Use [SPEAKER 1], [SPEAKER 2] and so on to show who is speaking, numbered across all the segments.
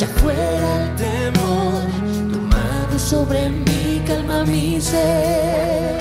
[SPEAKER 1] echa fuera el temor. Tu sobre mí calma mi ser.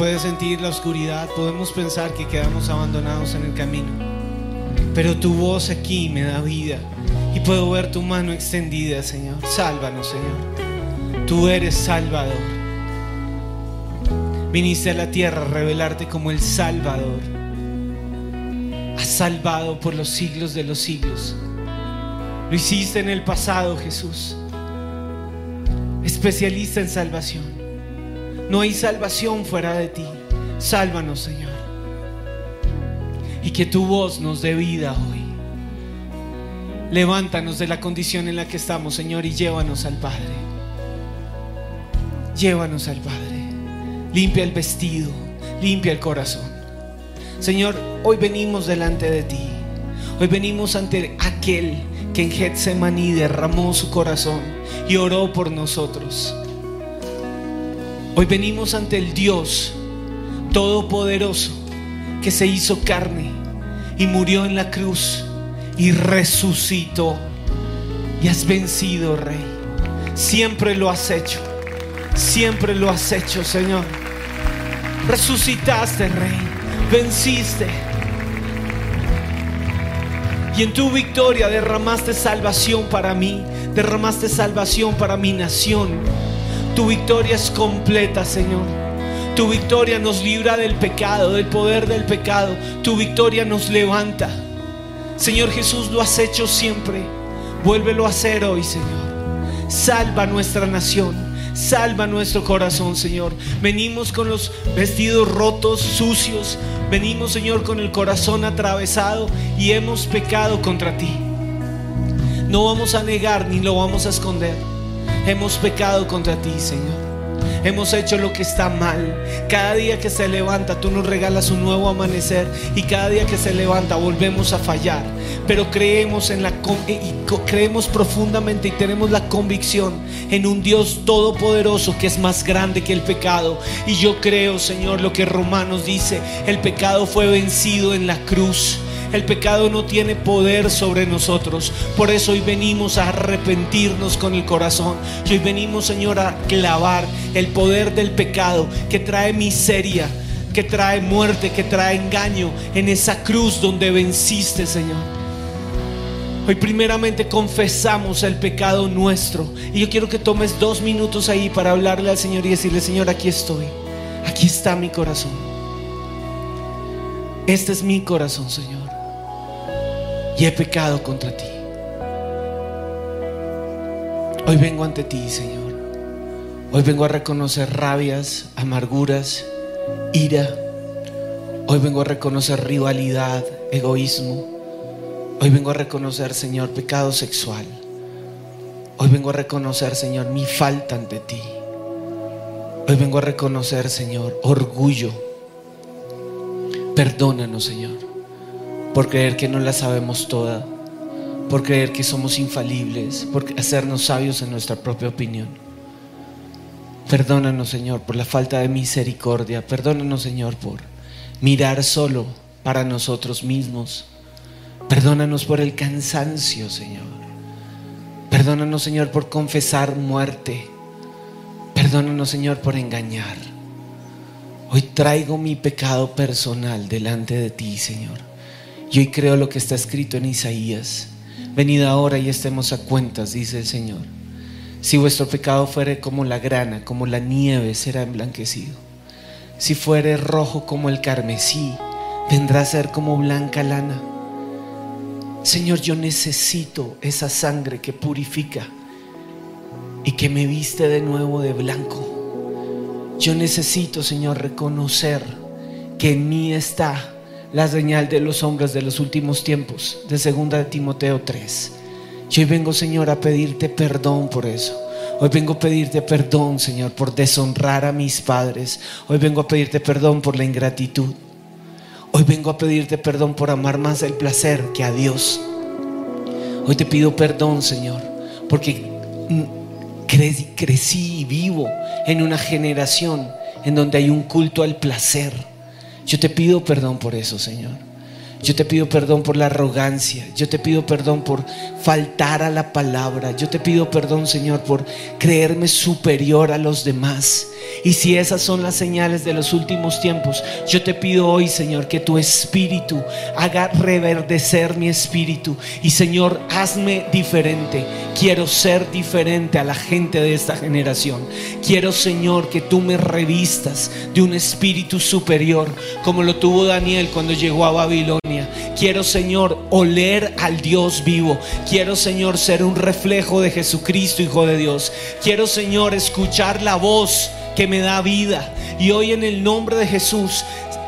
[SPEAKER 2] Puede sentir la oscuridad, podemos pensar que quedamos abandonados en el camino. Pero tu voz aquí me da vida y puedo ver tu mano extendida, Señor. Sálvanos, Señor. Tú eres Salvador. Viniste a la tierra a revelarte como el Salvador. Has salvado por los siglos de los siglos. Lo hiciste en el pasado, Jesús. Especialista en salvación. No hay salvación fuera de ti. Sálvanos, Señor. Y que tu voz nos dé vida hoy. Levántanos de la condición en la que estamos, Señor, y llévanos al Padre. Llévanos al Padre. Limpia el vestido, limpia el corazón. Señor, hoy venimos delante de ti. Hoy venimos ante aquel que en Getsemaní derramó su corazón y oró por nosotros. Hoy venimos ante el Dios Todopoderoso que se hizo carne y murió en la cruz y resucitó. Y has vencido, Rey. Siempre lo has hecho. Siempre lo has hecho, Señor. Resucitaste, Rey. Venciste. Y en tu victoria derramaste salvación para mí. Derramaste salvación para mi nación. Tu victoria es completa, Señor. Tu victoria nos libra del pecado, del poder del pecado. Tu victoria nos levanta. Señor Jesús, lo has hecho siempre. Vuélvelo a hacer hoy, Señor. Salva nuestra nación. Salva nuestro corazón, Señor. Venimos con los vestidos rotos, sucios. Venimos, Señor, con el corazón atravesado y hemos pecado contra ti. No vamos a negar ni lo vamos a esconder. Hemos pecado contra ti, Señor. Hemos hecho lo que está mal. Cada día que se levanta, tú nos regalas un nuevo amanecer. Y cada día que se levanta, volvemos a fallar. Pero creemos en la y creemos profundamente y tenemos la convicción en un Dios todopoderoso que es más grande que el pecado. Y yo creo, Señor, lo que Romanos dice: el pecado fue vencido en la cruz. El pecado no tiene poder sobre nosotros. Por eso hoy venimos a arrepentirnos con el corazón. Hoy venimos, Señor, a clavar el poder del pecado que trae miseria, que trae muerte, que trae engaño en esa cruz donde venciste, Señor. Hoy primeramente confesamos el pecado nuestro. Y yo quiero que tomes dos minutos ahí para hablarle al Señor y decirle, Señor, aquí estoy. Aquí está mi corazón. Este es mi corazón, Señor y he pecado contra ti. Hoy vengo ante ti, Señor. Hoy vengo a reconocer rabias, amarguras, ira. Hoy vengo a reconocer rivalidad, egoísmo. Hoy vengo a reconocer, Señor, pecado sexual. Hoy vengo a reconocer, Señor, mi falta ante ti. Hoy vengo a reconocer, Señor, orgullo. Perdónanos, Señor por creer que no la sabemos toda, por creer que somos infalibles, por hacernos sabios en nuestra propia opinión. Perdónanos, Señor, por la falta de misericordia. Perdónanos, Señor, por mirar solo para nosotros mismos. Perdónanos por el cansancio, Señor. Perdónanos, Señor, por confesar muerte. Perdónanos, Señor, por engañar. Hoy traigo mi pecado personal delante de ti, Señor. Y hoy creo lo que está escrito en Isaías. Venid ahora y estemos a cuentas, dice el Señor. Si vuestro pecado fuere como la grana, como la nieve, será emblanquecido. Si fuere rojo como el carmesí, vendrá a ser como blanca lana. Señor, yo necesito esa sangre que purifica y que me viste de nuevo de blanco. Yo necesito, Señor, reconocer que en mí está la señal de los hombres de los últimos tiempos, de segunda de Timoteo 3. Y hoy vengo, Señor, a pedirte perdón por eso. Hoy vengo a pedirte perdón, Señor, por deshonrar a mis padres. Hoy vengo a pedirte perdón por la ingratitud. Hoy vengo a pedirte perdón por amar más el placer que a Dios. Hoy te pido perdón, Señor, porque crecí y vivo en una generación en donde hay un culto al placer yo te pido perdón por eso, Señor. Yo te pido perdón por la arrogancia. Yo te pido perdón por faltar a la palabra. Yo te pido perdón, Señor, por creerme superior a los demás. Y si esas son las señales de los últimos tiempos, yo te pido hoy, Señor, que tu espíritu haga reverdecer mi espíritu. Y Señor, hazme diferente. Quiero ser diferente a la gente de esta generación. Quiero, Señor, que tú me revistas de un espíritu superior, como lo tuvo Daniel cuando llegó a Babilonia. Quiero, Señor, oler al Dios vivo. Quiero, Señor, ser un reflejo de Jesucristo, Hijo de Dios. Quiero, Señor, escuchar la voz que me da vida. Y hoy en el nombre de Jesús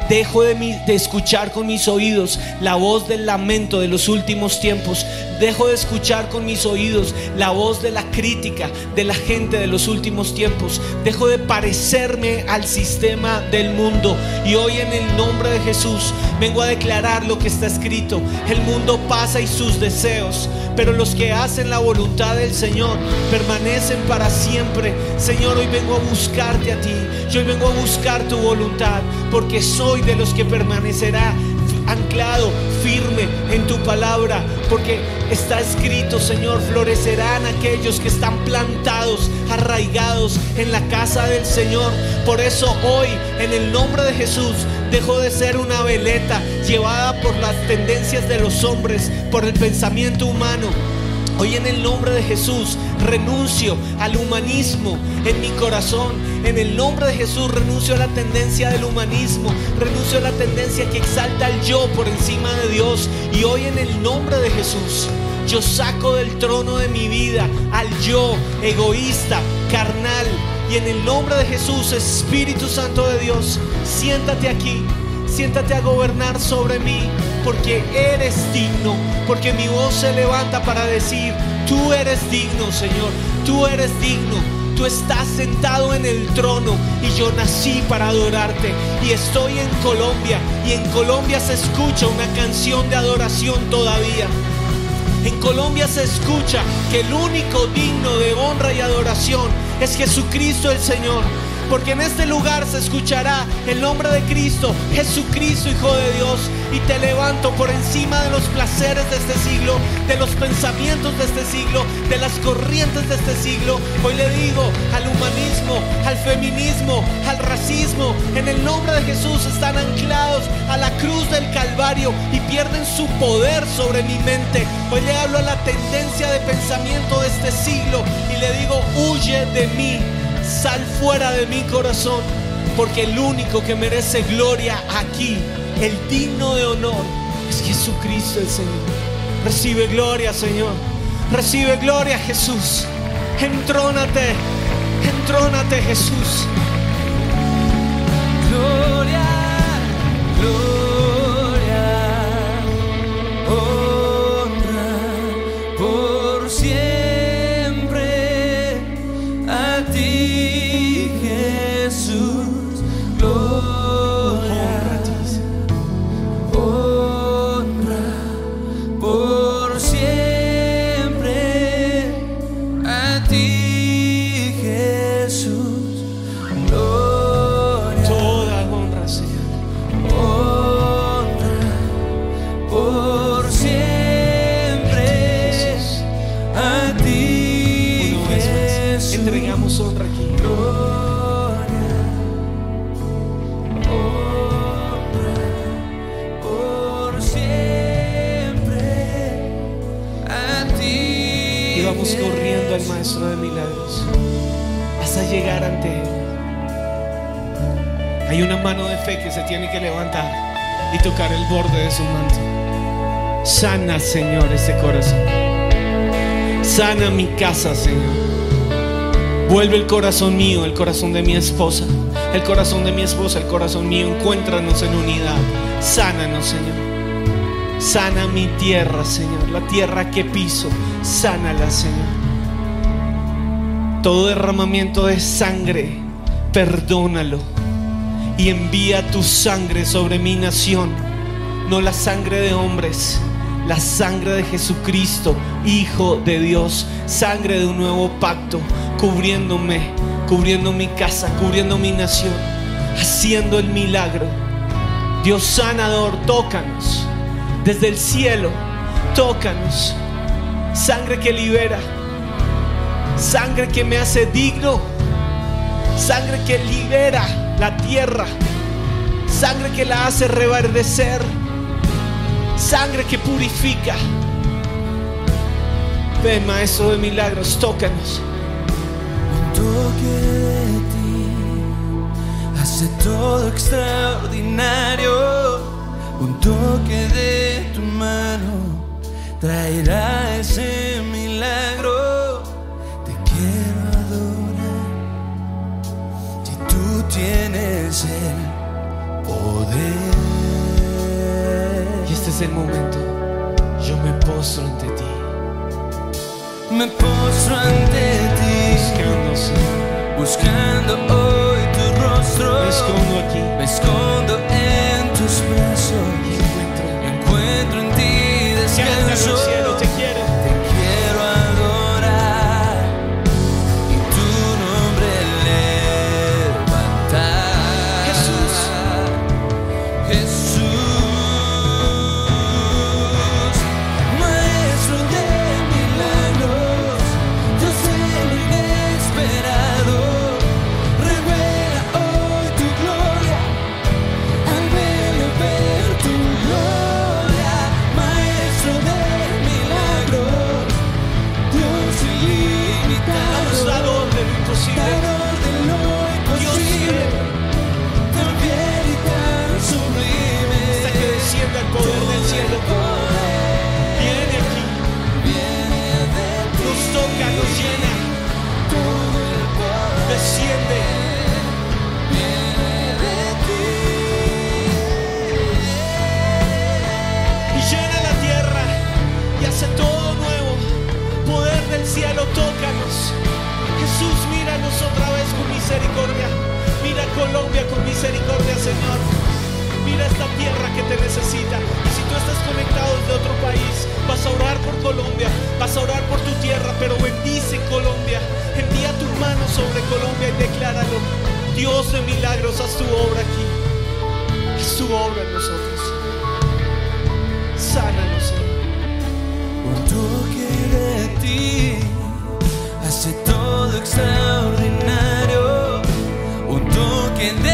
[SPEAKER 2] Dejo de, de escuchar con mis oídos la voz del lamento de los últimos tiempos. Dejo de escuchar con mis oídos la voz de la crítica de la gente de los últimos tiempos. Dejo de parecerme al sistema del mundo. Y hoy en el nombre de Jesús vengo a declarar lo que está escrito. El mundo pasa y sus deseos, pero los que hacen la voluntad del Señor permanecen para siempre. Señor, hoy vengo a buscarte a ti. Yo hoy vengo a buscar tu voluntad, porque soy de los que permanecerá anclado, firme en tu palabra, porque está escrito, Señor, florecerán aquellos que están plantados, arraigados en la casa del Señor. Por eso hoy, en el nombre de Jesús, dejo de ser una veleta llevada por las tendencias de los hombres, por el pensamiento humano. Hoy en el nombre de Jesús renuncio al humanismo en mi corazón. En el nombre de Jesús renuncio a la tendencia del humanismo. Renuncio a la tendencia que exalta al yo por encima de Dios. Y hoy en el nombre de Jesús yo saco del trono de mi vida al yo egoísta, carnal. Y en el nombre de Jesús, Espíritu Santo de Dios, siéntate aquí. Siéntate a gobernar sobre mí, porque eres digno, porque mi voz se levanta para decir, tú eres digno, Señor, tú eres digno. Tú estás sentado en el trono y yo nací para adorarte. Y estoy en Colombia y en Colombia se escucha una canción de adoración todavía. En Colombia se escucha que el único digno de honra y adoración es Jesucristo el Señor. Porque en este lugar se escuchará el nombre de Cristo, Jesucristo Hijo de Dios. Y te levanto por encima de los placeres de este siglo, de los pensamientos de este siglo, de las corrientes de este siglo. Hoy le digo al humanismo, al feminismo, al racismo, en el nombre de Jesús están anclados a la cruz del Calvario y pierden su poder sobre mi mente. Hoy le hablo a la tendencia de pensamiento de este siglo y le digo, huye de mí, sal fuera de mi corazón, porque el único que merece gloria aquí, el digno de honor, es Jesucristo el Señor. Recibe gloria, Señor. Recibe gloria, Jesús. Entrónate, entrónate, Jesús.
[SPEAKER 1] Gloria, gloria,
[SPEAKER 2] y tocar el borde de su manto. Sana, Señor, este corazón. Sana mi casa, Señor. Vuelve el corazón mío, el corazón de mi esposa, el corazón de mi esposa, el corazón mío. Encuéntranos en unidad. Sánanos, Señor. Sana mi tierra, Señor. La tierra que piso, sánala, Señor. Todo derramamiento de sangre, perdónalo. Y envía tu sangre sobre mi nación. No la sangre de hombres, la sangre de Jesucristo, Hijo de Dios. Sangre de un nuevo pacto, cubriéndome, cubriendo mi casa, cubriendo mi nación, haciendo el milagro. Dios sanador, tócanos. Desde el cielo, tócanos. Sangre que libera. Sangre que me hace digno. Sangre que libera la tierra. Sangre que la hace reverdecer. Sangre que purifica. Ven, Maestro de Milagros, tócanos.
[SPEAKER 1] Un toque de ti hace todo extraordinario. Un toque de tu mano traerá ese
[SPEAKER 2] este momento. Yo me postro ante ti.
[SPEAKER 1] Me postro ante ti,
[SPEAKER 2] Buscando, Señor.
[SPEAKER 1] buscando hoy tu rostro.
[SPEAKER 2] Me escondo aquí.
[SPEAKER 1] Me escondo en tus
[SPEAKER 2] Y
[SPEAKER 1] brazos.
[SPEAKER 2] encuentro.
[SPEAKER 1] Encuentro en ti descanso.
[SPEAKER 2] Cielo, tócanos. Jesús, míranos otra vez con misericordia. Mira Colombia con misericordia, Señor. Mira esta tierra que te necesita. Y si tú estás conectado desde otro país, vas a orar por Colombia, vas a orar por tu tierra, pero bendice Colombia. Envía tu mano sobre Colombia y decláralo. Dios de milagros, haz tu obra aquí. Haz tu obra en nosotros. Sánanos.
[SPEAKER 1] De ti hace todo extraordinario. Un toque de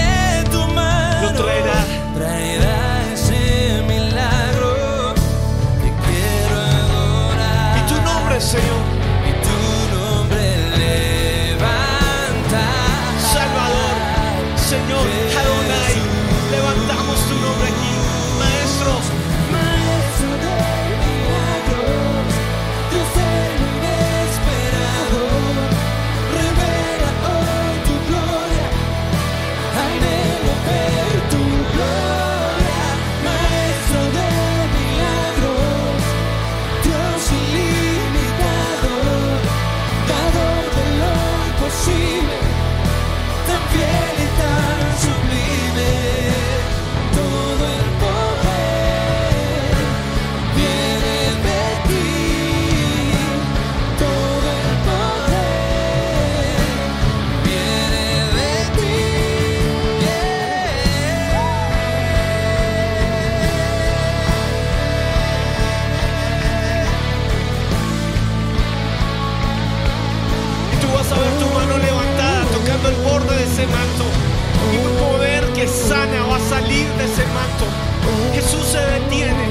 [SPEAKER 2] se detiene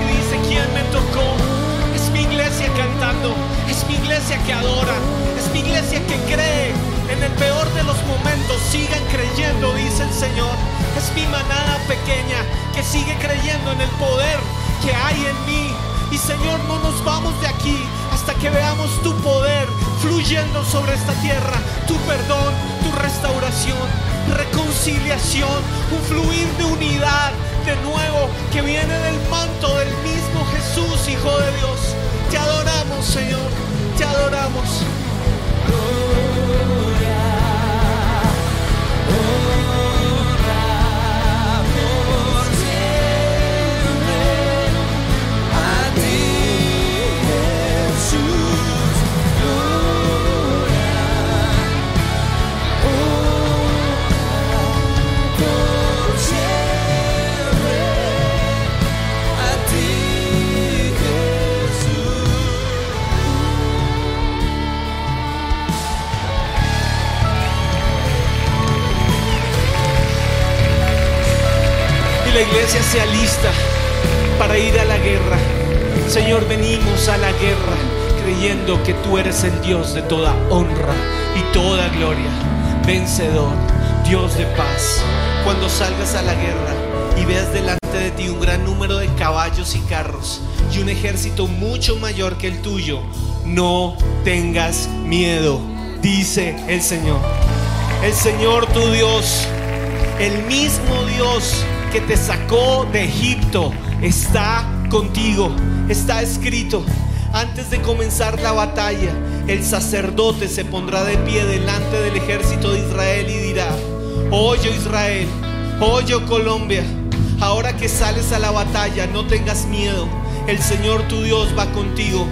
[SPEAKER 2] y dice, ¿quién me tocó? Es mi iglesia cantando, es mi iglesia que adora, es mi iglesia que cree. En el peor de los momentos sigan creyendo, dice el Señor. Es mi manada pequeña que sigue creyendo en el poder que hay en mí. Y Señor, no nos vamos de aquí hasta que veamos tu poder fluyendo sobre esta tierra, tu perdón, tu restauración, reconciliación, un fluir de unidad de nuevo que viene del manto del mismo Jesús, Hijo de Dios. Te adoramos, Señor, te adoramos. La iglesia se alista para ir a la guerra. Señor, venimos a la guerra creyendo que tú eres el Dios de toda honra y toda gloria, vencedor, Dios de paz. Cuando salgas a la guerra y veas delante de ti un gran número de caballos y carros y un ejército mucho mayor que el tuyo, no tengas miedo, dice el Señor. El Señor tu Dios el mismo Dios que te sacó de Egipto está contigo. Está escrito, antes de comenzar la batalla, el sacerdote se pondrá de pie delante del ejército de Israel y dirá, oye Israel, oye Colombia, ahora que sales a la batalla, no tengas miedo, el Señor tu Dios va contigo.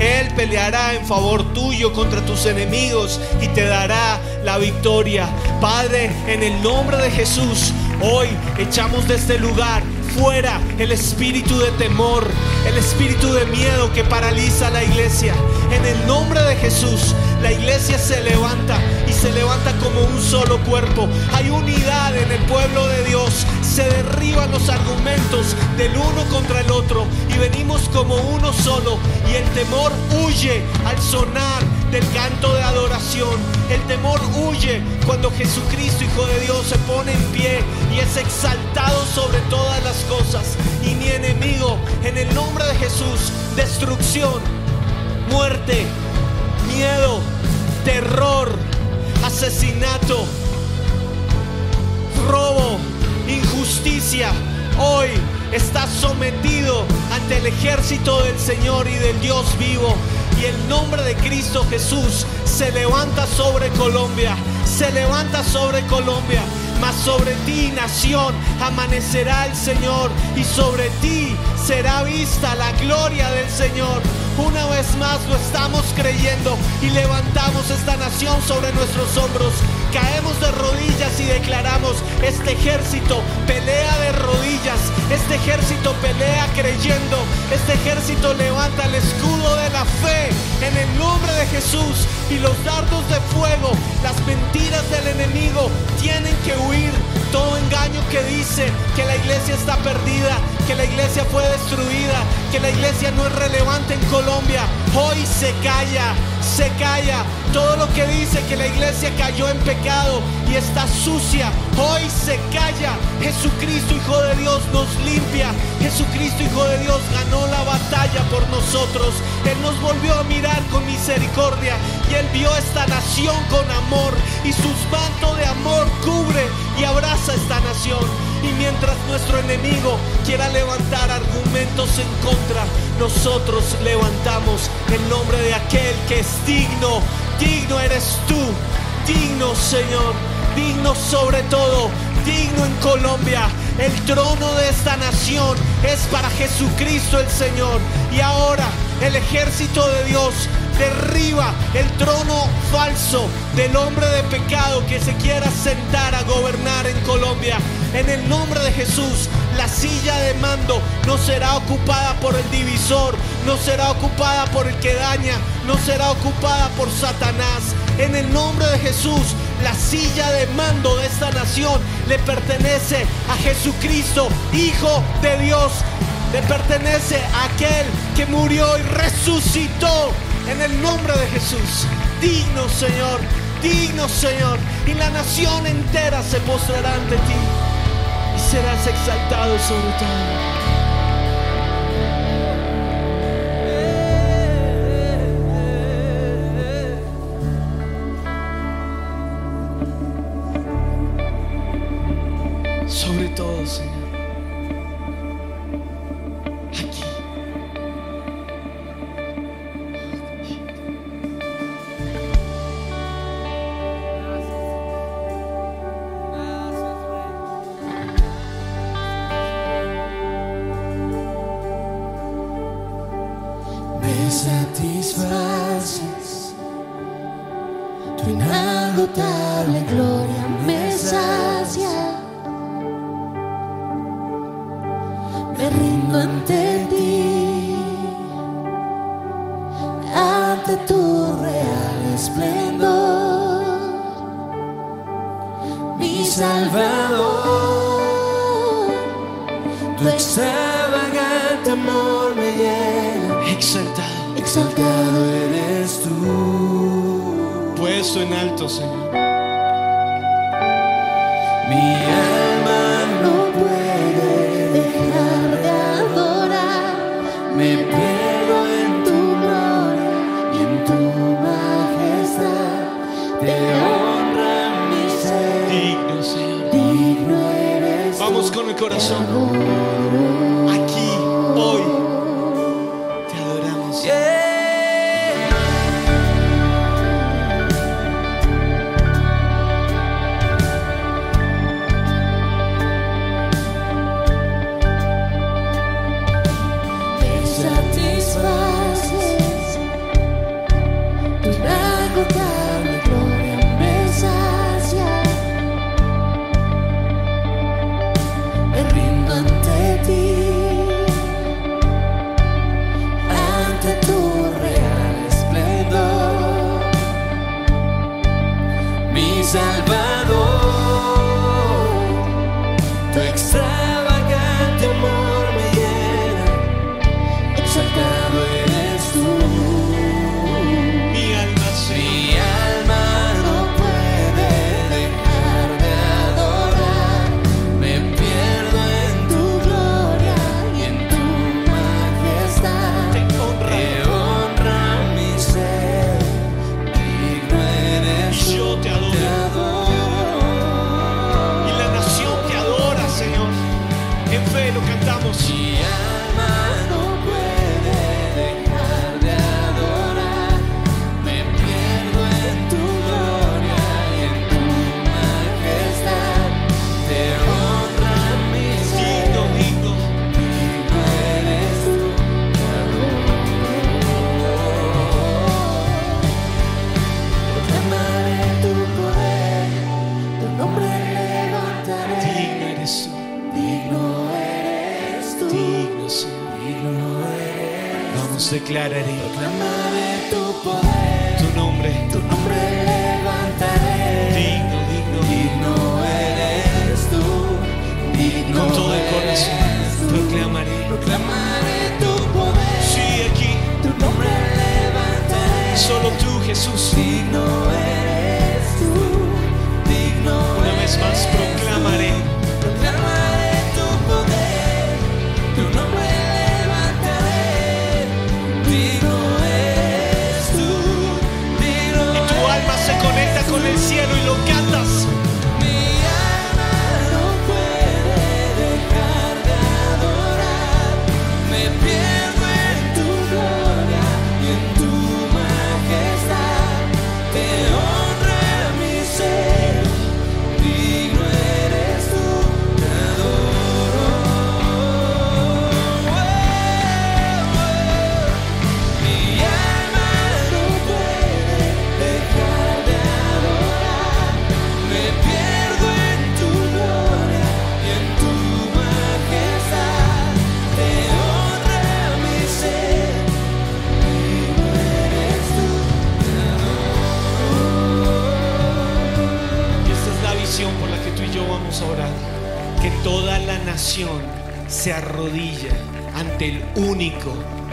[SPEAKER 2] Él peleará en favor tuyo contra tus enemigos y te dará la victoria. Padre, en el nombre de Jesús, hoy echamos de este lugar fuera el espíritu de temor, el espíritu de miedo que paraliza a la iglesia. En el nombre de Jesús, la iglesia se levanta y se levanta como un solo cuerpo. Hay unidad en el pueblo de Dios. Se derriban los argumentos del uno contra el otro y venimos como uno solo. Y el temor huye al sonar del canto de adoración. El temor huye cuando Jesucristo, Hijo de Dios, se pone en pie y es exaltado sobre todas las cosas. Y mi enemigo, en el nombre de Jesús, destrucción, muerte, miedo, terror, asesinato, robo, injusticia, hoy está sometido ante el ejército del Señor y del Dios vivo. Y el nombre de Cristo Jesús se levanta sobre Colombia, se levanta sobre Colombia. Mas sobre ti, nación, amanecerá el Señor y sobre ti será vista la gloria del Señor. Una vez más lo estamos creyendo y levantamos esta nación sobre nuestros hombros. Caemos de rodillas y declaramos, este ejército pelea de rodillas, este ejército pelea creyendo, este ejército levanta el escudo de la fe en el nombre de Jesús y los dardos de fuego, las mentiras del enemigo tienen que huir. Todo engaño que dice que la iglesia está perdida, que la iglesia fue destruida, que la iglesia no es relevante en Colombia, hoy se calla, se calla. Todo lo que dice que la iglesia cayó en pecado y está sucia, hoy se calla. Jesucristo, Hijo de Dios, nos limpia. Jesucristo, Hijo de Dios, ganó la batalla por nosotros. Él nos volvió a mirar con misericordia y Él vio esta nación con amor y sus mantos de amor cubre y abraza esta nación. Y mientras nuestro enemigo quiera levantar argumentos en contra, nosotros levantamos el nombre de aquel que es digno. Digno eres tú, digno Señor, digno sobre todo, digno en Colombia. El trono de esta nación es para Jesucristo el Señor. Y ahora el ejército de Dios derriba el trono falso del hombre de pecado que se quiera sentar a gobernar en Colombia. En el nombre de Jesús, la silla de mando no será ocupada por el divisor, no será ocupada por el que daña, no será ocupada por Satanás. En el nombre de Jesús, la silla de mando de esta nación le pertenece a Jesucristo, Hijo de Dios. Le pertenece a aquel que murió y resucitó en el nombre de Jesús. Digno Señor, digno Señor. Y la nación entera se postrará ante ti y serás exaltado sobre todo. Sobre todo, Señor.
[SPEAKER 3] Inagotable gloria me sacia. Me rindo ante ti, ante tu real esplendor, mi Salvador. Tu extravagante amor me llena.
[SPEAKER 2] Exaltado,
[SPEAKER 3] Exaltado eres.
[SPEAKER 2] Puesto en alto, Señor.
[SPEAKER 3] Mi alma no puede dejar de adorar. Me pierdo en tu gloria y en tu majestad. Te honra mi ser.
[SPEAKER 2] Digno, Señor.
[SPEAKER 3] Digno eres
[SPEAKER 2] Vamos con el corazón.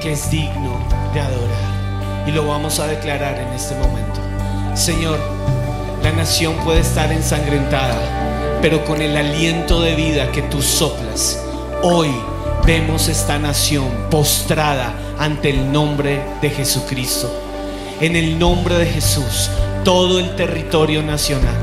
[SPEAKER 2] Que es digno de adorar. Y lo vamos a declarar en este momento. Señor, la nación puede estar ensangrentada, pero con el aliento de vida que tú soplas, hoy vemos esta nación postrada ante el nombre de Jesucristo. En el nombre de Jesús, todo el territorio nacional,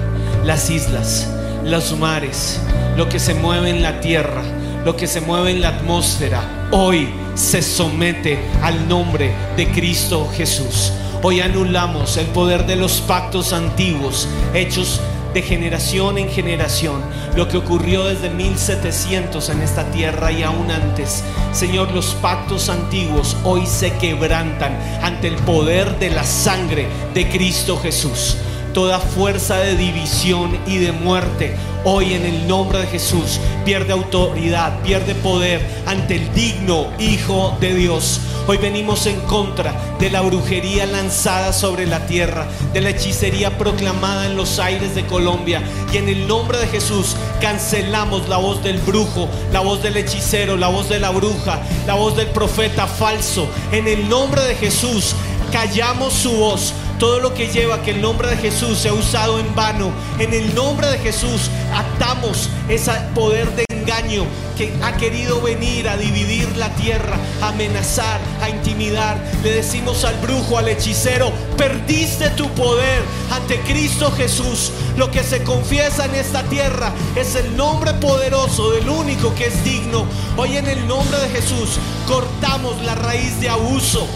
[SPEAKER 2] las islas, los mares, lo que se mueve en la tierra, lo que se mueve en la atmósfera, hoy se somete al nombre de Cristo Jesús. Hoy anulamos el poder de los pactos antiguos hechos de generación en generación, lo que ocurrió desde 1700 en esta tierra y aún antes. Señor, los pactos antiguos hoy se quebrantan ante el poder de la sangre de Cristo Jesús. Toda fuerza de división y de muerte hoy en el nombre de Jesús pierde autoridad, pierde poder ante el digno Hijo de Dios. Hoy venimos en contra de la brujería lanzada sobre la tierra, de la hechicería proclamada en los aires de Colombia. Y en el nombre de Jesús cancelamos la voz del brujo, la voz del hechicero, la voz de la bruja, la voz del profeta falso. En el nombre de Jesús callamos su voz. Todo lo que lleva a que el nombre de Jesús sea usado en vano. En el nombre de Jesús atamos ese poder de engaño que ha querido venir a dividir la tierra, a amenazar, a intimidar. Le decimos al brujo, al hechicero, perdiste tu poder ante Cristo Jesús. Lo que se confiesa en esta tierra es el nombre poderoso del único que es digno. Hoy en el nombre de Jesús cortamos la raíz de abuso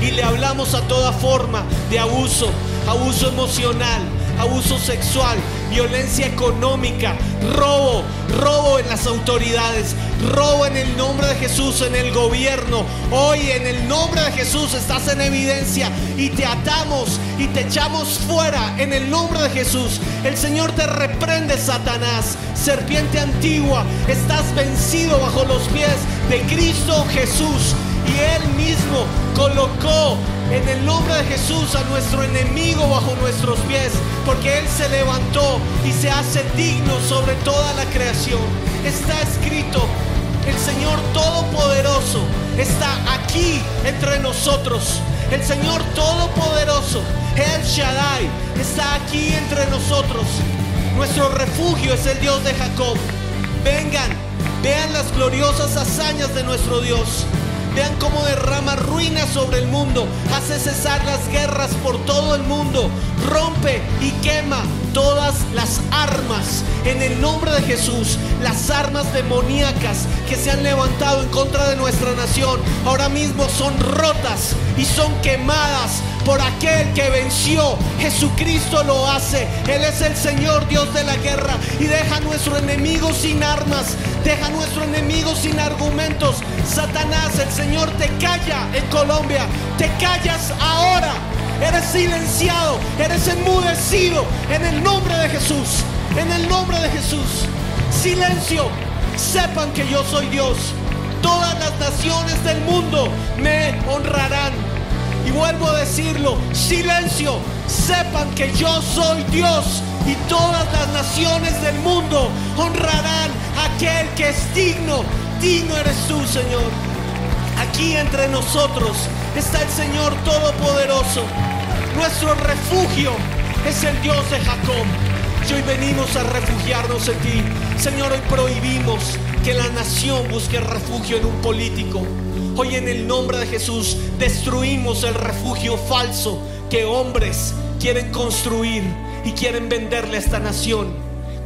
[SPEAKER 2] y le hablamos a toda forma de abuso, abuso emocional, abuso sexual, violencia económica, robo, robo en las autoridades, robo en el nombre de Jesús en el gobierno. Hoy en el nombre de Jesús estás en evidencia y te atamos y te echamos fuera en el nombre de Jesús. El Señor te reprende, Satanás, serpiente antigua, estás vencido bajo los pies de Cristo Jesús Él mismo colocó en el nombre de Jesús a nuestro enemigo bajo nuestros pies, porque Él se levantó y se hace digno sobre toda la creación. Está escrito, el Señor Todopoderoso está aquí entre nosotros. El Señor Todopoderoso, El Shaddai, está aquí entre nosotros. Nuestro refugio es el Dios de Jacob. Vengan, vean las gloriosas hazañas de nuestro Dios. Vean cómo derrama ruinas sobre el mundo, hace cesar las guerras por todo el mundo, rompe y quema todas las armas. En el nombre de Jesús, las armas demoníacas que se han levantado en contra de nuestra nación, ahora mismo son rotas y son quemadas por aquel que venció. Jesucristo lo hace. Él es el Señor Dios de la guerra y deja a nuestro enemigo sin armas, deja a nuestro enemigo sin argumentos. Satanás, el Señor te calla en Colombia, te callas ahora. Eres silenciado, eres enmudecido en el nombre de Jesús, en el nombre de Jesús. Silencio, sepan que yo soy Dios. todas las naciones del mundo me honrarán. Y vuelvo a decirlo, silencio, sepan que yo soy Dios y todas las naciones del mundo honrarán a aquel que es digno. Digno eres tú, Señor. Aquí entre nosotros está el Señor Todopoderoso. Nuestro refugio es el Dios de Jacob. Y hoy venimos a refugiarnos en ti. Señor, hoy prohibimos que la nación busque refugio en un político. Hoy en el nombre de Jesús destruimos el refugio falso que hombres quieren construir y quieren venderle a esta nación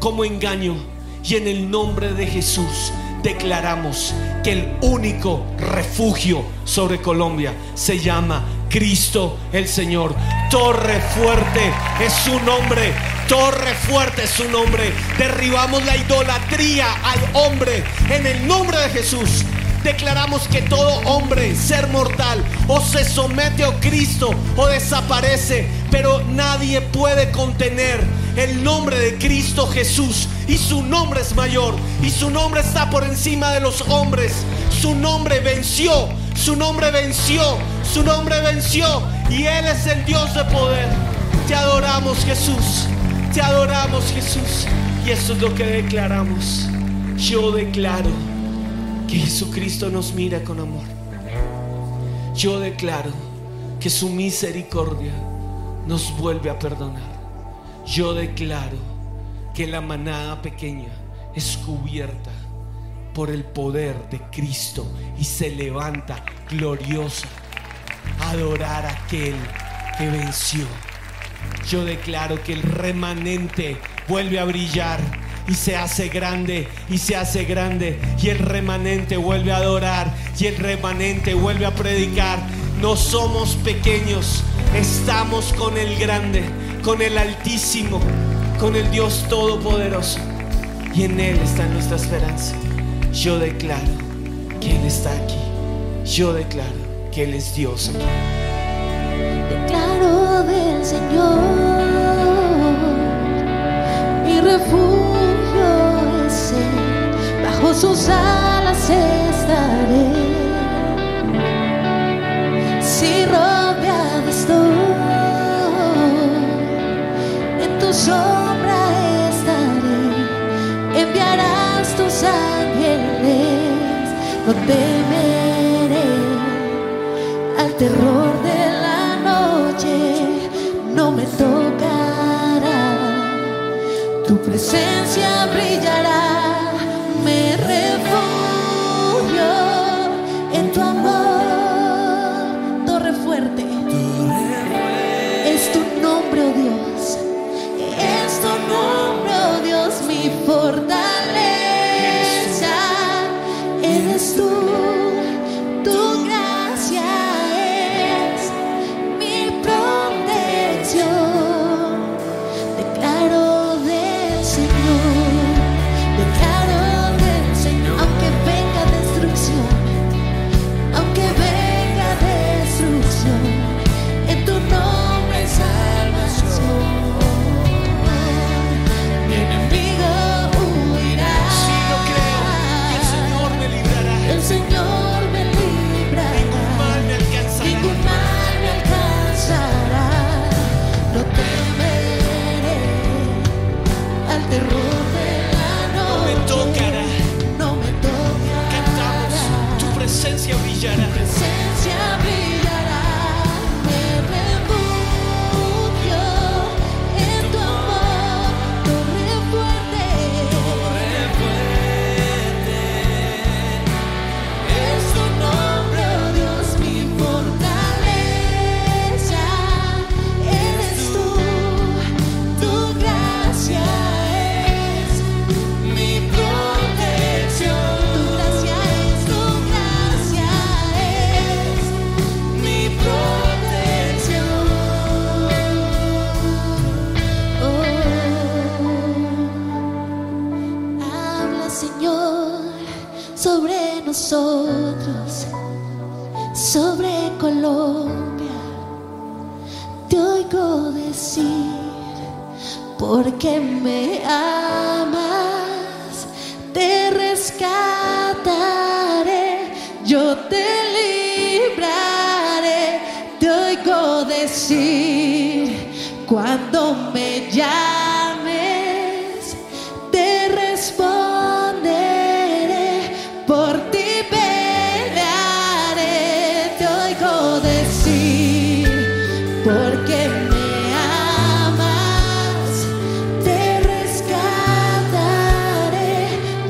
[SPEAKER 2] como engaño. Y en el nombre de Jesús declaramos que el único refugio sobre Colombia se llama Cristo el Señor. Torre fuerte es su nombre. Torre fuerte es su nombre. Derribamos la idolatría al hombre en el nombre de Jesús. Declaramos que todo hombre, ser mortal, o se somete a Cristo o desaparece, pero nadie puede contener el nombre de Cristo Jesús. Y su nombre es mayor, y su nombre está por encima de los hombres. Su nombre venció, su nombre venció, su nombre venció, y Él es el Dios de poder. Te adoramos Jesús, te adoramos Jesús, y eso es lo que declaramos. Yo declaro que Jesucristo nos mira con amor. Yo declaro que su misericordia nos vuelve a perdonar. Yo declaro que la manada pequeña es cubierta por el poder de Cristo y se levanta gloriosa a adorar a aquel que venció. Yo declaro que el remanente vuelve a brillar y se hace grande y se hace grande y el remanente vuelve a adorar y el remanente vuelve a predicar. No somos pequeños, estamos con el grande, con el altísimo, con el Dios todopoderoso y en Él está nuestra esperanza. Yo declaro que Él está aquí. Yo declaro que Él es Dios aquí.
[SPEAKER 3] Declaro del Señor, mi refugio sus alas estaré. Si rodeado estoy, en tu sombra estaré, enviarás tus ángeles, no temeré al terror de la noche no me tocará. Tu presencia brillará,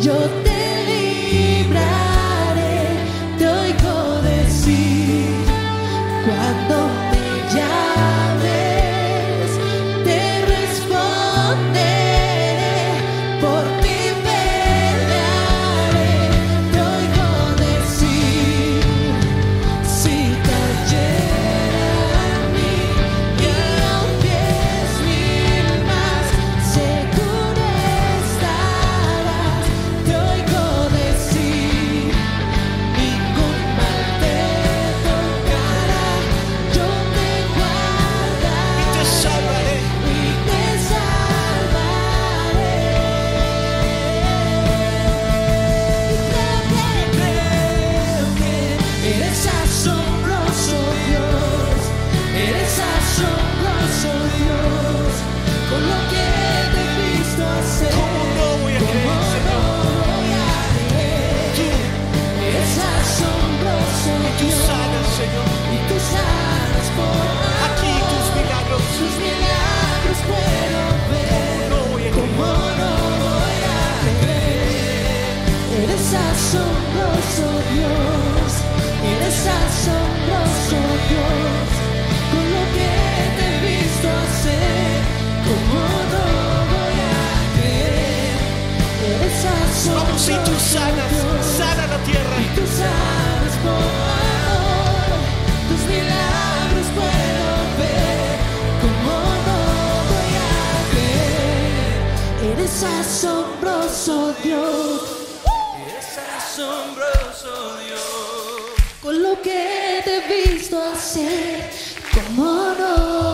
[SPEAKER 3] You're visto hacer.
[SPEAKER 2] ¿Cómo no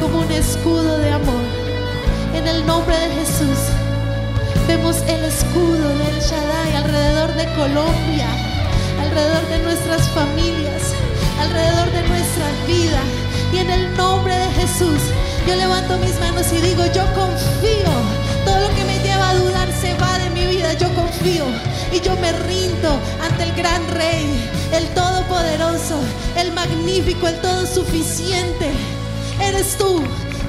[SPEAKER 3] como un escudo de amor. En el nombre de Jesús vemos el escudo del Shaddai alrededor de Colombia, alrededor de nuestras familias, alrededor de nuestra vida. Y en el nombre de Jesús yo levanto mis manos y digo, yo confío. Todo lo que me lleva a dudar se va de mi vida, yo confío. Y yo me rindo ante el gran rey, el todopoderoso, el magnífico, el todo suficiente. Eres tú.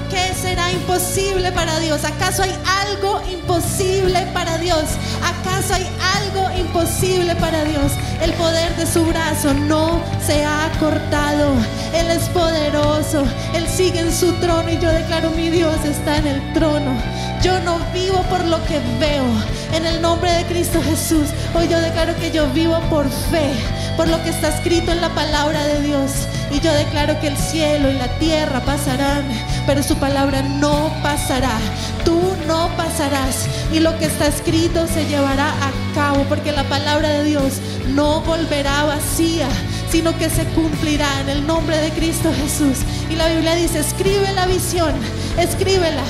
[SPEAKER 3] ¿Qué será imposible para Dios? ¿Acaso hay algo imposible para Dios? ¿Acaso hay algo imposible para Dios? El poder de su brazo no se ha cortado. Él es poderoso. Él sigue en su trono y yo declaro mi Dios está en el trono. Yo no vivo por lo que veo. En el nombre de Cristo Jesús, hoy yo declaro que yo vivo por fe, por lo que está escrito en la palabra de Dios. Y yo declaro que el cielo y la tierra pasarán, pero su palabra no pasará. Tú no pasarás. Y lo que está escrito se llevará a cabo, porque la palabra de Dios no volverá vacía, sino que se cumplirá en el nombre de Cristo Jesús. Y la Biblia dice, escribe la visión, escríbela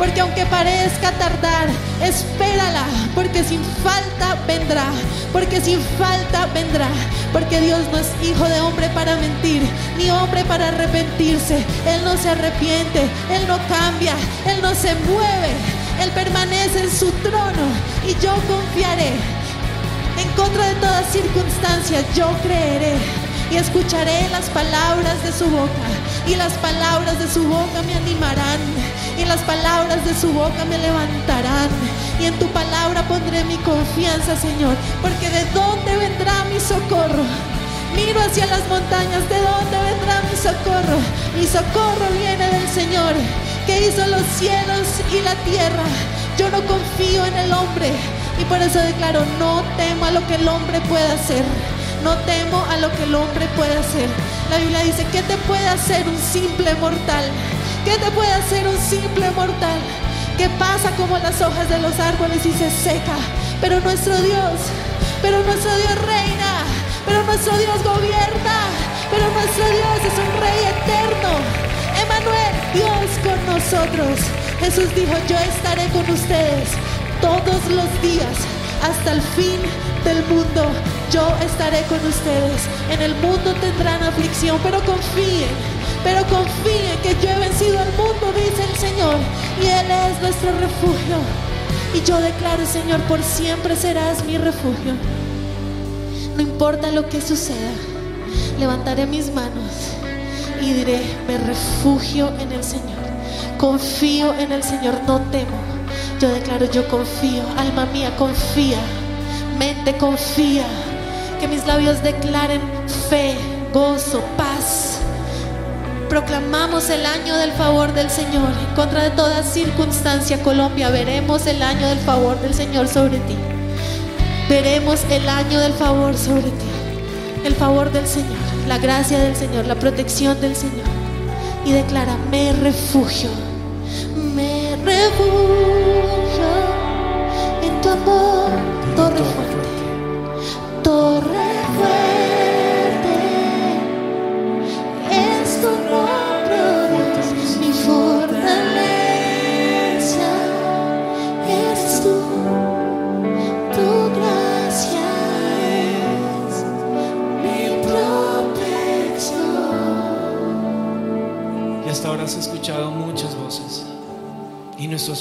[SPEAKER 3] porque aunque parezca tardar, espérala, porque sin falta vendrá, porque sin falta vendrá, porque Dios no es hijo de hombre para mentir, ni hombre para arrepentirse. Él no se arrepiente, Él no cambia, Él no se mueve, Él permanece en su trono y yo confiaré. En contra de toda circunstancia, yo creeré y escucharé las palabras de su boca y las palabras de su boca me animarán y las palabras de su boca me levantarán. Y en tu palabra pondré mi confianza Señor porque de dónde vendrá mi socorro. Miro hacia las montañas de dónde vendrá mi socorro mi socorro viene del Señor que hizo los cielos y la tierra. Yo no confío en el hombre y por eso declaro no temo a lo que el hombre pueda hacer. No temo a lo que el hombre puede hacer. La Biblia dice, ¿qué te puede hacer un simple mortal? ¿Qué te puede hacer un simple mortal? Que pasa como las hojas de los árboles y se seca. Pero nuestro Dios, pero nuestro Dios reina, pero nuestro Dios gobierna, pero nuestro Dios es un rey eterno. Emanuel, Dios con nosotros. Jesús dijo, yo estaré con ustedes todos los días hasta el fin del mundo yo estaré con ustedes. En el mundo tendrán aflicción, pero confíen, pero confíen que yo he vencido al mundo, dice el Señor, y Él es nuestro refugio. Y yo declaro, Señor, por siempre serás mi refugio. No importa lo que suceda, levantaré mis manos y diré, me refugio en el Señor. Confío en el Señor, no temo. Yo declaro, yo confío, alma mía, confía, mente, confía que mis labios declaren fe, gozo, paz. Proclamamos el año del favor del Señor. En contra de toda circunstancia, Colombia, veremos el año del favor del Señor sobre ti. Veremos el año del favor sobre ti. El favor del Señor, la gracia del Señor, la protección del Señor. Y declara, me refugio, me refugio en tu amor, torre torre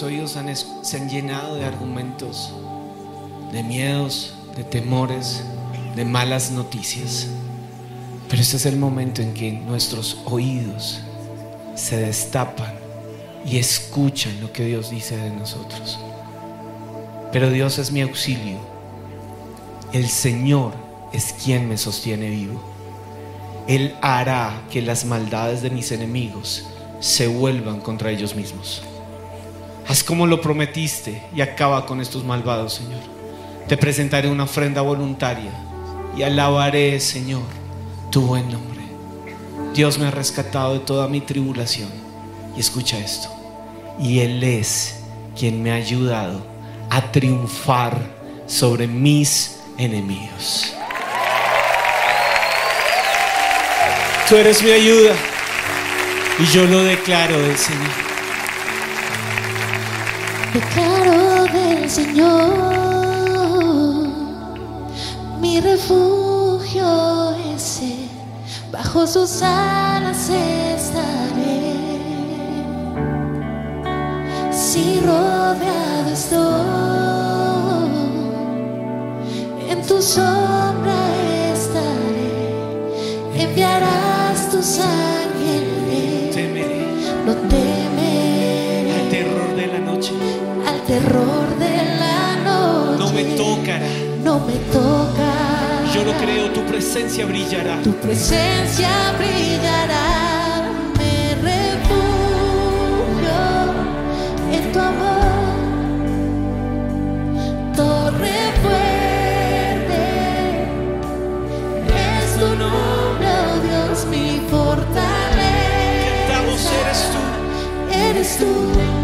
[SPEAKER 2] oídos han se han llenado de argumentos, de miedos, de temores, de malas noticias. Pero este es el momento en que nuestros oídos se destapan y escuchan lo que Dios dice de nosotros. Pero Dios es mi auxilio. El Señor es quien me sostiene vivo. Él hará que las maldades de mis enemigos se vuelvan contra ellos mismos. Haz como lo prometiste y acaba con estos malvados, Señor. Te presentaré una ofrenda voluntaria y alabaré, Señor, tu buen nombre. Dios me ha rescatado de toda mi tribulación. Y escucha esto. Y Él es quien me ha ayudado a triunfar sobre mis enemigos. Tú eres mi ayuda y yo lo declaro del Señor.
[SPEAKER 3] Declaro del Señor, mi refugio es bajo sus alas estaré. Si rodeado estoy, en tu sombra No
[SPEAKER 2] me
[SPEAKER 3] toca.
[SPEAKER 2] Yo lo creo, tu presencia brillará.
[SPEAKER 3] Tu presencia brillará. Me refugio en tu amor. Torre fuerte. Es tu nombre, oh Dios, mi fortaleza. Cantamos, eres tú.
[SPEAKER 2] Eres tú.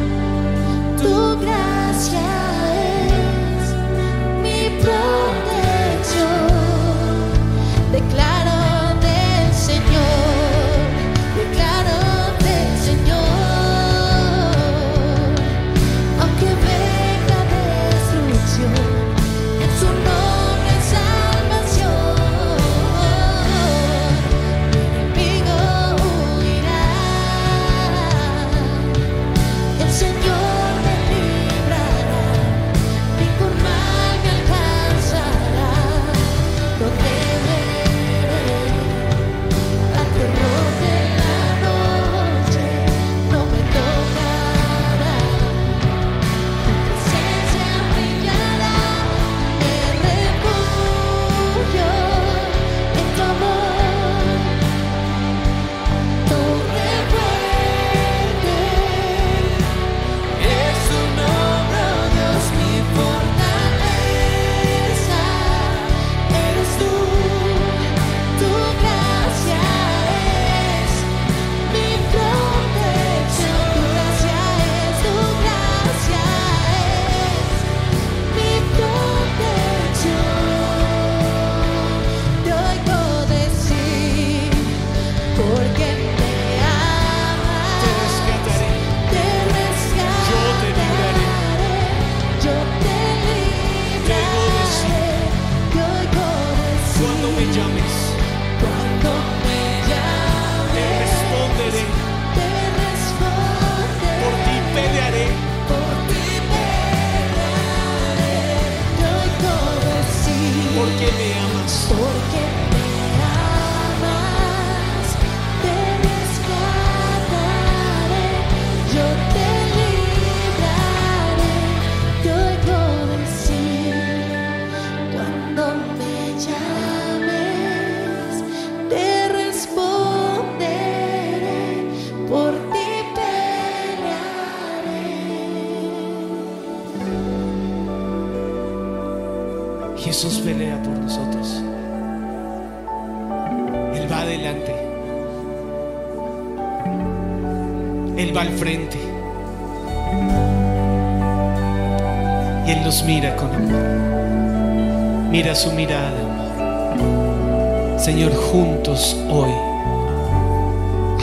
[SPEAKER 2] Señor, juntos hoy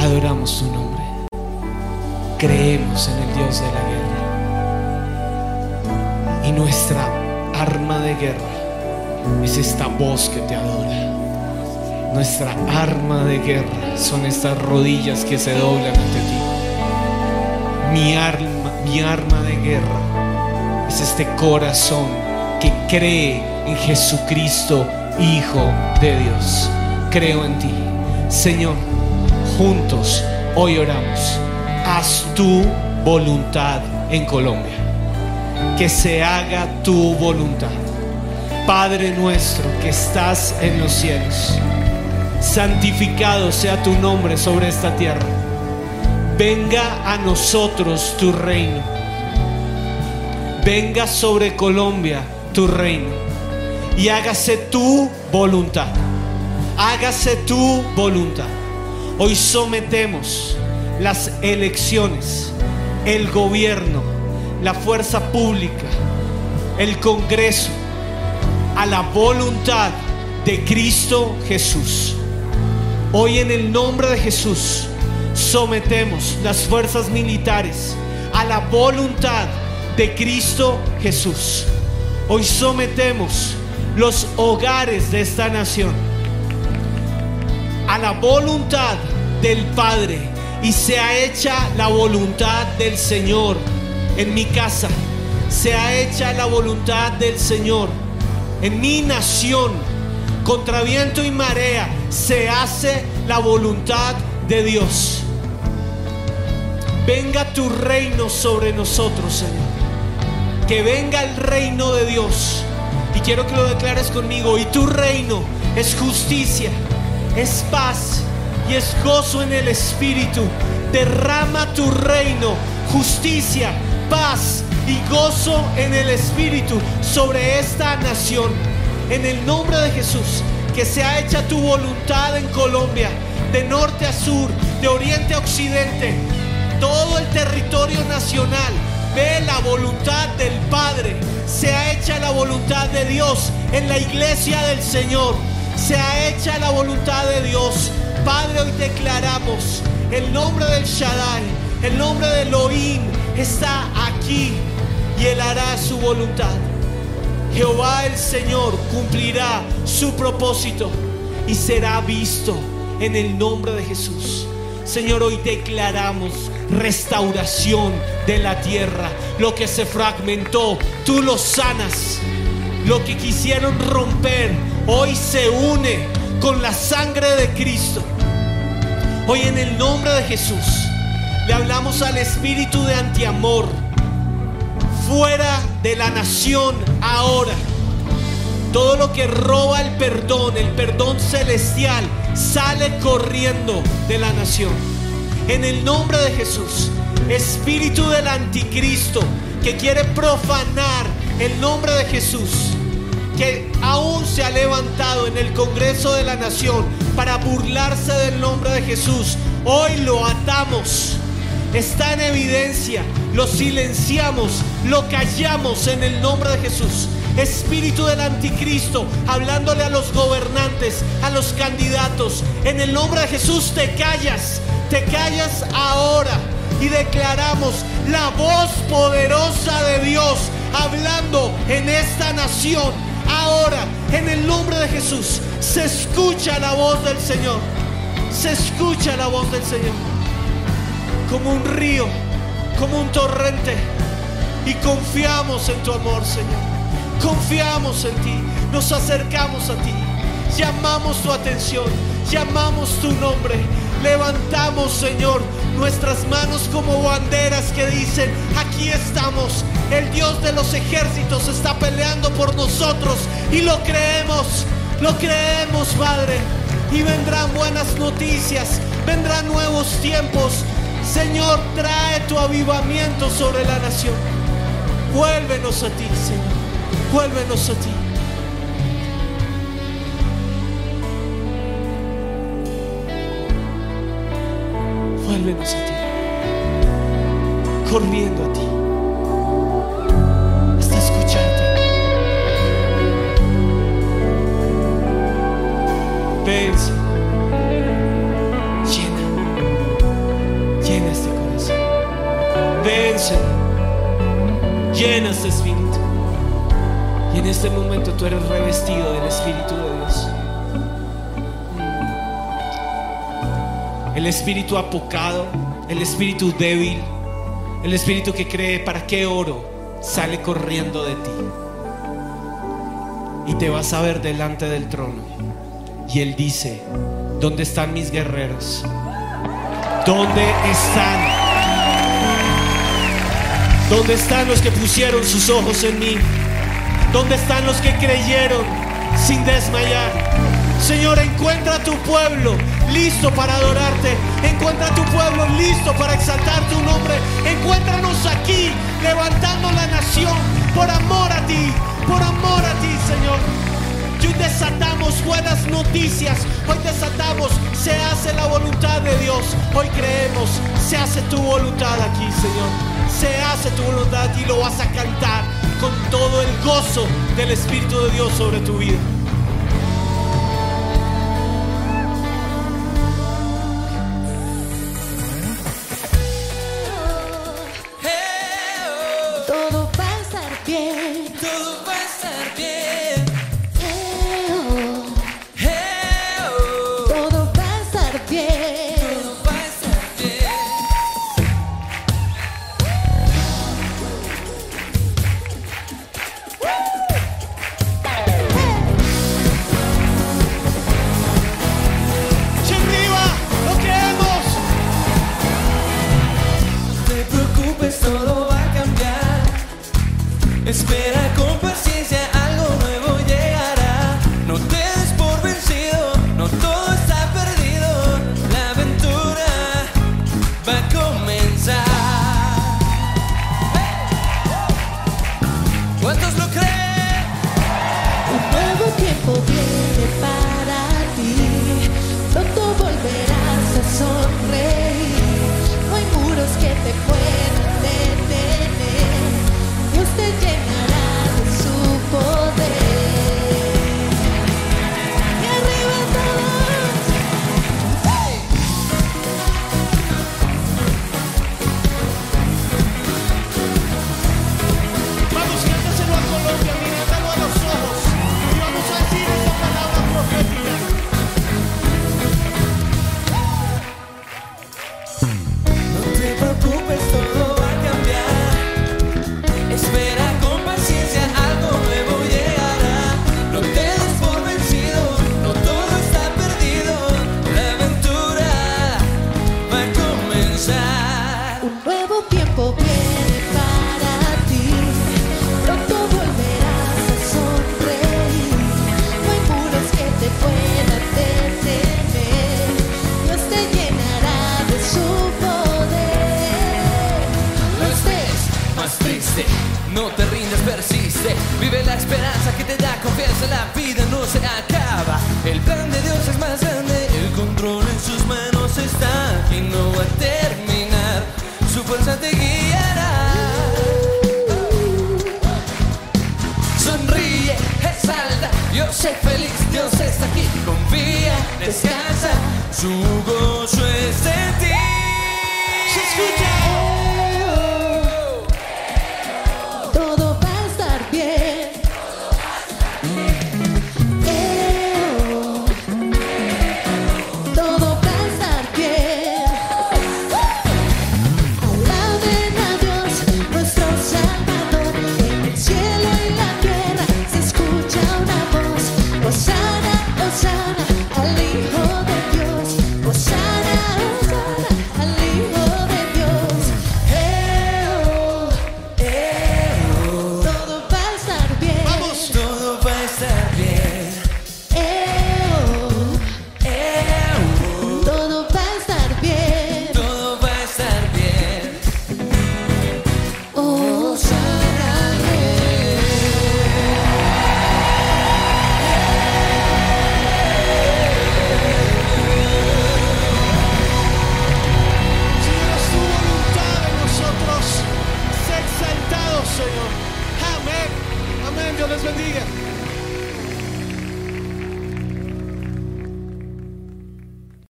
[SPEAKER 2] adoramos tu nombre. Creemos en el Dios de la guerra. Y nuestra arma de guerra es esta voz que te adora. Nuestra arma de guerra son estas rodillas que se doblan ante ti. Mi arma, mi arma de guerra es este corazón que cree en Jesucristo, Hijo de Dios. Creo en ti. Señor, juntos hoy oramos. Haz tu voluntad en Colombia. Que se haga tu voluntad. Padre nuestro que estás en los cielos, santificado sea tu nombre sobre esta tierra. Venga a nosotros tu reino. Venga sobre Colombia tu reino. Y hágase tu voluntad. Hágase tu voluntad. Hoy sometemos las elecciones, el gobierno, la fuerza pública, el Congreso, a la voluntad de Cristo Jesús. Hoy en el nombre de Jesús sometemos las fuerzas militares a la voluntad de Cristo Jesús. Hoy sometemos los hogares de esta nación a la voluntad del Padre y sea hecha la voluntad del Señor en mi casa. Sea hecha la voluntad del Señor en mi nación. Contra viento y marea se hace la voluntad de Dios. Venga tu reino sobre nosotros, Señor. Que venga el reino de Dios. Y quiero que lo declares conmigo. Y tu reino es justicia, es paz y es gozo en el Espíritu. Derrama tu reino, justicia, paz y gozo en el Espíritu sobre esta nación. En el nombre de Jesús, que sea hecha tu voluntad en Colombia, de norte a sur, de oriente a occidente, todo el territorio nacional ve la voluntad del Padre. Sea hecha la voluntad de Dios en la iglesia del Señor. Sea hecha la voluntad de Dios. Padre, hoy declaramos el nombre del Shaddai, el nombre de Elohim está aquí y Él hará su voluntad. Jehová el Señor cumplirá su propósito y será visto en el nombre de Jesús. Señor, hoy declaramos restauración de la tierra. Lo que se fragmentó, tú lo sanas. Lo que quisieron romper, hoy se une con la sangre de Cristo. Hoy en el nombre de Jesús le hablamos al espíritu de antiamor fuera de la nación ahora. Todo lo que roba el perdón, el perdón celestial, sale corriendo de la nación. En el nombre de Jesús, espíritu del anticristo que quiere profanar el nombre de Jesús, que aún se ha levantado en el Congreso de la Nación para burlarse del nombre de Jesús, hoy lo atamos. Está en evidencia, lo silenciamos, lo callamos en el nombre de Jesús espíritu del anticristo, hablándole a los gobernantes, a los candidatos. En el nombre de Jesús te callas, te callas ahora y declaramos la voz poderosa de Dios hablando en esta nación. Ahora, en el nombre de Jesús, se escucha la voz del Señor. Se escucha la voz del Señor. Como un río, como un torrente. Y confiamos en tu amor, Señor. Confiamos en ti, nos acercamos a ti, llamamos tu atención, llamamos tu nombre, levantamos, Señor, nuestras manos como banderas que dicen, aquí estamos, el Dios de los ejércitos está peleando por nosotros y lo creemos, lo creemos, Padre, y vendrán buenas noticias, vendrán nuevos tiempos. Señor, trae tu avivamiento sobre la nación. Vuélvenos a ti, Señor. Vuélvenos a ti. Vuélvenos a ti. Corriendo a ti. Ven. Llena. Llena este corazón. Ven, Señor. Llena este espíritu. En este momento tú eres revestido del Espíritu de Dios. El espíritu apocado, el espíritu débil, el espíritu que cree para qué oro, sale corriendo de ti. Y te vas a ver delante del trono. Y él dice, ¿dónde están mis guerreros? ¿Dónde están? ¿Dónde están los que pusieron sus ojos en mí? ¿Dónde están los que creyeron sin desmayar? Señor, encuentra a tu pueblo listo para adorarte. Encuentra a tu pueblo listo para exaltar tu nombre. Encuéntranos aquí levantando la nación por amor a ti, por amor a ti, Señor. Hoy desatamos buenas noticias. Hoy desatamos, se hace la voluntad de Dios. Hoy creemos, se hace tu voluntad aquí, Señor. Se hace tu voluntad y lo vas a cantar con todo el gozo del Espíritu de Dios sobre tu vida.